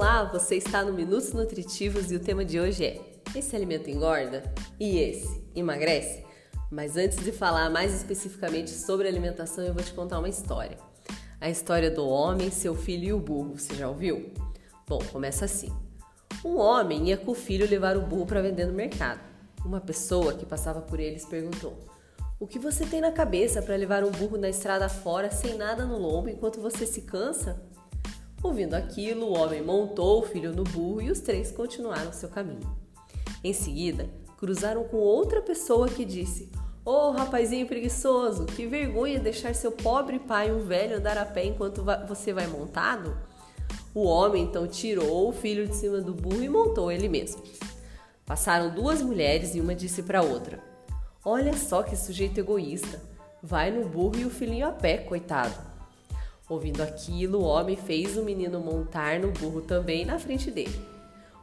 Olá, você está no Minutos Nutritivos e o tema de hoje é: esse alimento engorda? E esse emagrece? Mas antes de falar mais especificamente sobre alimentação, eu vou te contar uma história. A história do homem, seu filho e o burro. Você já ouviu? Bom, começa assim. Um homem ia com o filho levar o burro para vender no mercado. Uma pessoa que passava por eles perguntou: O que você tem na cabeça para levar um burro na estrada fora sem nada no lombo enquanto você se cansa? Ouvindo aquilo, o homem montou o filho no burro e os três continuaram seu caminho. Em seguida, cruzaram com outra pessoa que disse: Ô oh, rapazinho preguiçoso, que vergonha deixar seu pobre pai, um velho, andar a pé enquanto você vai montado? O homem então tirou o filho de cima do burro e montou ele mesmo. Passaram duas mulheres e uma disse para outra: Olha só que sujeito egoísta, vai no burro e o filhinho a pé, coitado. Ouvindo aquilo, o homem fez o menino montar no burro também na frente dele.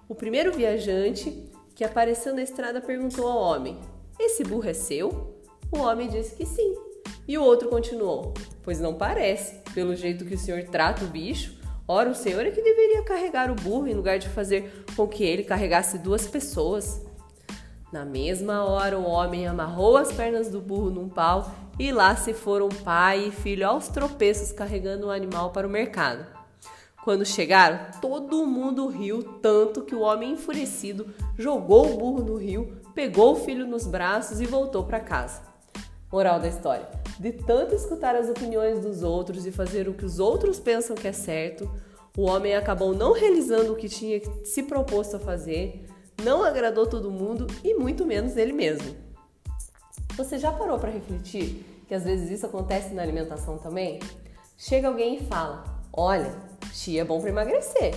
O primeiro viajante que apareceu na estrada perguntou ao homem: Esse burro é seu? O homem disse que sim. E o outro continuou: Pois não parece, pelo jeito que o senhor trata o bicho. Ora, o senhor é que deveria carregar o burro em lugar de fazer com que ele carregasse duas pessoas. Na mesma hora, o homem amarrou as pernas do burro num pau e lá se foram pai e filho aos tropeços carregando o animal para o mercado. Quando chegaram, todo mundo riu tanto que o homem enfurecido jogou o burro no rio, pegou o filho nos braços e voltou para casa. Moral da história: de tanto escutar as opiniões dos outros e fazer o que os outros pensam que é certo, o homem acabou não realizando o que tinha se proposto a fazer, não agradou todo mundo e muito menos ele mesmo. Você já parou para refletir que às vezes isso acontece na alimentação também? Chega alguém e fala: Olha, chia é bom para emagrecer.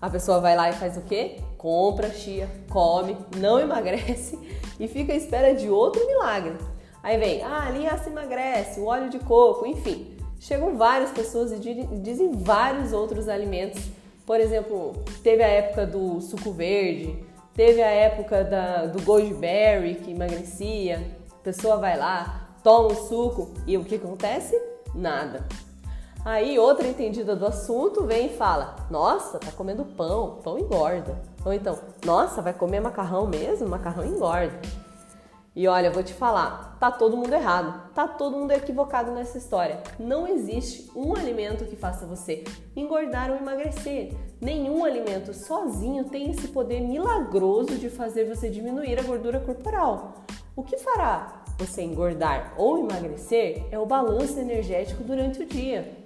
A pessoa vai lá e faz o quê? Compra chia, come, não emagrece e fica à espera de outro milagre. Aí vem, ah, a linhaça emagrece, o óleo de coco, enfim. Chegam várias pessoas e dizem vários outros alimentos. Por exemplo, teve a época do suco verde, teve a época da, do goji berry que emagrecia, pessoa vai lá, toma o suco e o que acontece? Nada. Aí outra entendida do assunto vem e fala: Nossa, tá comendo pão, pão engorda. Ou então, Nossa, vai comer macarrão mesmo? Macarrão engorda. E olha, vou te falar, tá todo mundo errado, tá todo mundo equivocado nessa história. Não existe um alimento que faça você engordar ou emagrecer. Nenhum alimento sozinho tem esse poder milagroso de fazer você diminuir a gordura corporal. O que fará você engordar ou emagrecer é o balanço energético durante o dia.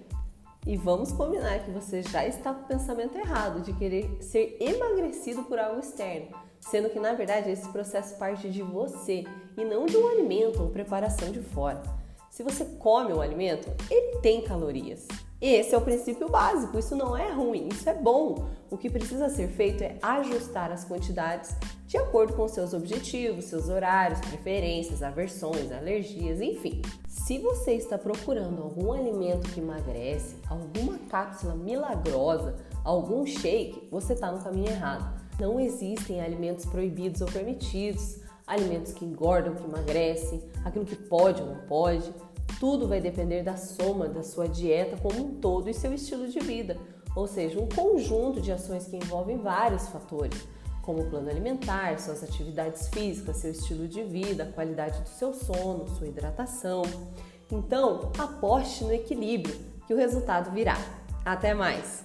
E vamos combinar que você já está com o pensamento errado de querer ser emagrecido por algo externo, sendo que na verdade esse processo parte de você e não de um alimento ou preparação de fora. Se você come um alimento, ele tem calorias. Esse é o princípio básico, isso não é ruim, isso é bom. O que precisa ser feito é ajustar as quantidades de acordo com seus objetivos, seus horários, preferências, aversões, alergias, enfim. Se você está procurando algum alimento que emagrece, alguma cápsula milagrosa, algum shake, você está no caminho errado. Não existem alimentos proibidos ou permitidos, alimentos que engordam, que emagrecem, aquilo que pode ou não pode. Tudo vai depender da soma da sua dieta como um todo e seu estilo de vida, ou seja, um conjunto de ações que envolvem vários fatores, como o plano alimentar, suas atividades físicas, seu estilo de vida, a qualidade do seu sono, sua hidratação. Então, aposte no equilíbrio, que o resultado virá. Até mais!